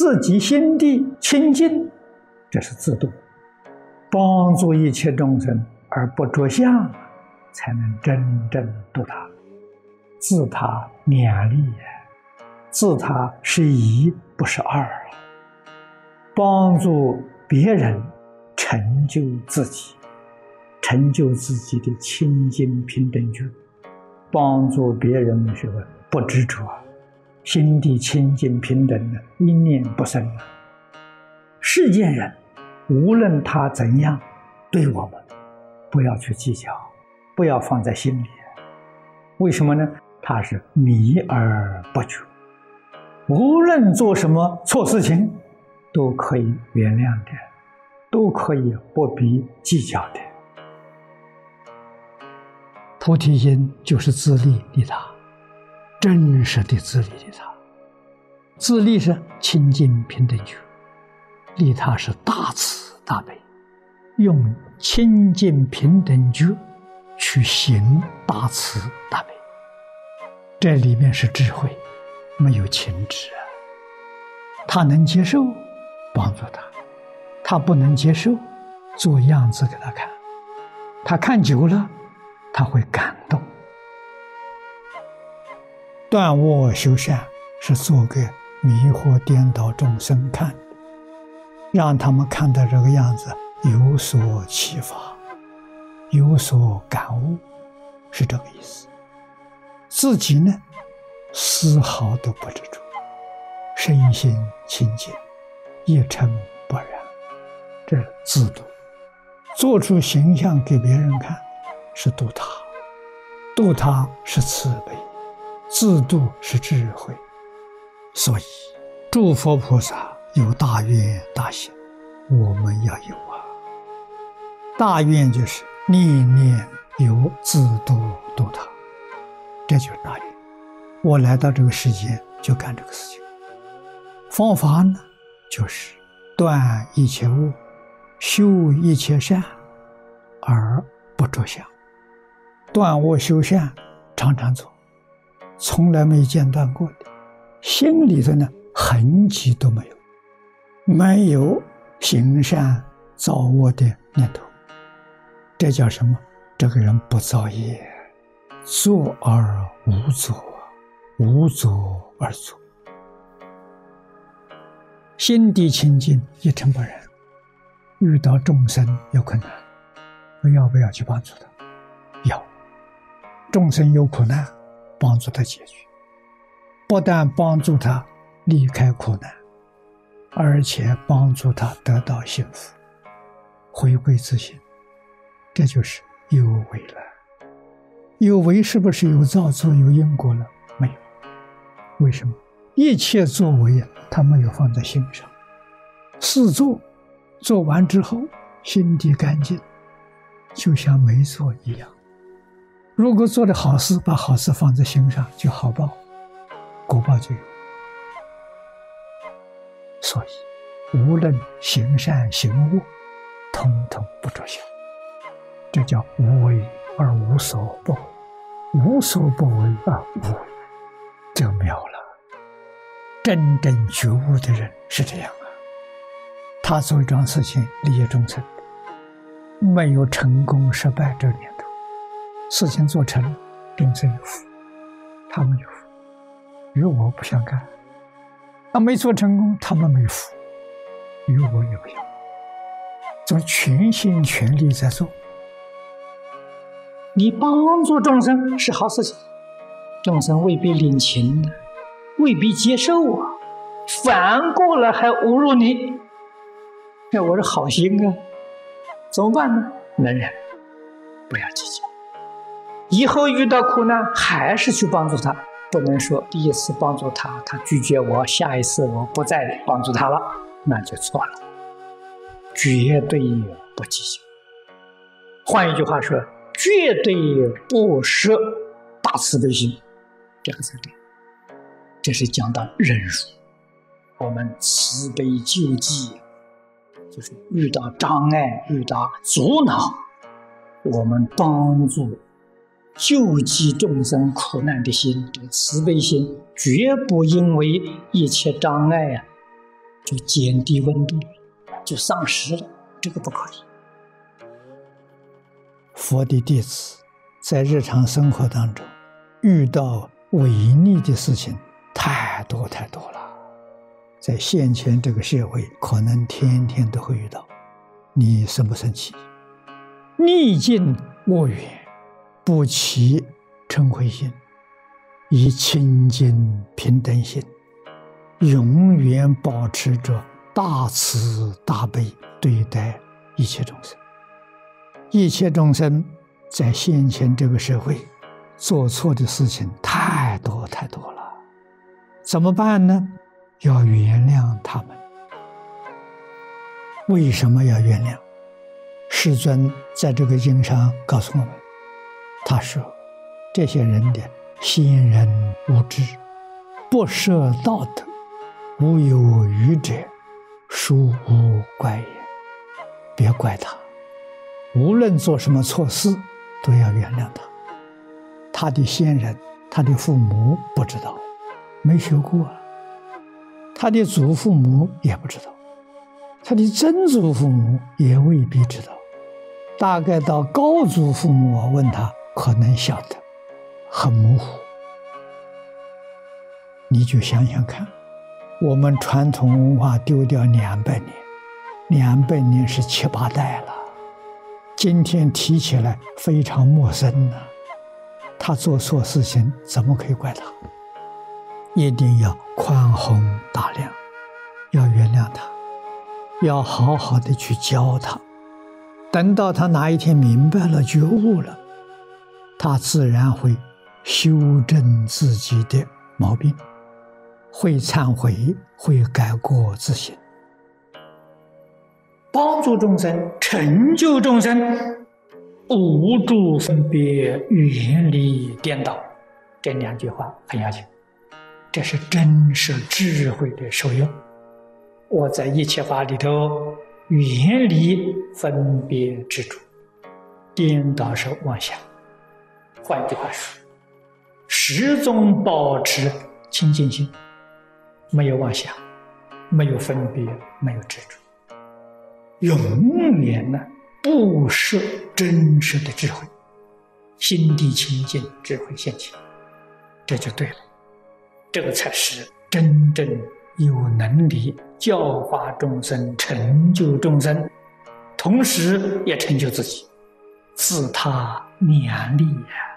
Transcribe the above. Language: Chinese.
自己心地清净，这是自度；帮助一切众生而不着相，才能真正度他。自他两利也，自他是一，不是二啊。帮助别人，成就自己，成就自己的清净平等觉。帮助别人什么？不执着。心地清净平等的，一念不生。世间人，无论他怎样对我们，不要去计较，不要放在心里。为什么呢？他是迷而不觉。无论做什么错事情，都可以原谅的，都可以不必计较的。菩提心就是自利利他。真实的自利利他，自利是清净平等觉，利他是大慈大悲，用清净平等觉去行大慈大悲，这里面是智慧，没有情执啊。他能接受，帮助他；他不能接受，做样子给他看。他看久了，他会感动。断恶修善是做给迷惑颠倒众生看的，让他们看到这个样子有所启发，有所感悟，是这个意思。自己呢，丝毫都不执着，身心清净，一尘不染，这是自度，做出形象给别人看，是度他，度他是慈悲。自度是智慧，所以诸佛菩萨有大愿大行，我们要有啊。大愿就是念念有自度度他，这就是大愿。我来到这个世界就干这个事情。方法呢，就是断一切恶，修一切善，而不着相。断恶修善，常常做。从来没间断过的，心里头呢痕迹都没有，没有行善造恶的念头，这叫什么？这个人不造业，作而无作，无作而作，心地清净，一尘不染。遇到众生有困难，我要不要去帮助他？要。众生有苦难。帮助他解决，不但帮助他离开苦难，而且帮助他得到幸福，回归自信。这就是有为了。有为是不是有造作、有因果了？没有。为什么？一切作为他没有放在心上。事做做完之后，心地干净，就像没做一样。如果做的好事，把好事放在心上，就好报，果报就有。所以，无论行善行恶，通通不着相，这叫无为而无所不为，无所不为而无为，就妙了。真正觉悟的人是这样啊，他做一桩事情利益众生，没有成功失败这念。事情做成，众生有福，他们有福，与我不相干。他没做成功，他们没福，与我有缘。做全心全力在做，你帮助众生是好事情，众生未必领情的，未必接受啊，反过来还侮辱你。那我是好心啊，怎么办呢？能忍，不要计较。以后遇到苦难，还是去帮助他，不能说第一次帮助他，他拒绝我，下一次我不再帮助他了，那就错了。绝对不计较。换一句话说，绝对不舍大慈悲心，这个才对。这是讲到忍辱。我们慈悲救济，就是遇到障碍、遇到阻挠，我们帮助。救济众生苦难的心，这个慈悲心，绝不因为一切障碍啊就减低温度，就丧失了，这个不可以。佛的弟子在日常生活当中遇到违逆的事情太多太多了，在现前这个社会，可能天天都会遇到。你生不生气？逆境恶缘，不起嗔恚心，以清净平等心，永远保持着大慈大悲对待一切众生。一切众生在先前这个社会做错的事情太多太多了，怎么办呢？要原谅他们。为什么要原谅？世尊在这个经上告诉我们，他说：“这些人的先人无知，不设道德，无有愚者，殊无怪也。别怪他，无论做什么错事，都要原谅他。他的先人，他的父母不知道，没学过；他的祖父母也不知道，他的曾祖父母也未必知道。”大概到高祖父母，我问他可能晓得，很模糊。你就想想看，我们传统文化丢掉两百年，两百年是七八代了，今天提起来非常陌生呢。他做错事情，怎么可以怪他？一定要宽宏大量，要原谅他，要好好的去教他。等到他哪一天明白了、觉悟了，他自然会修正自己的毛病，会忏悔，会改过自新，帮助众生、成就众生，无助分别、远离颠倒。这两句话很要紧，这是真实智慧的受用。我在一切法里头。远离分别执着，颠倒是妄想。换句话说，始终保持清净心，没有妄想，没有分别，没有执着，永远呢不失真实的智慧，心地清净，智慧现前，这就对了，这个才是真正。有能力教化众生、成就众生，同时也成就自己，自他两利呀。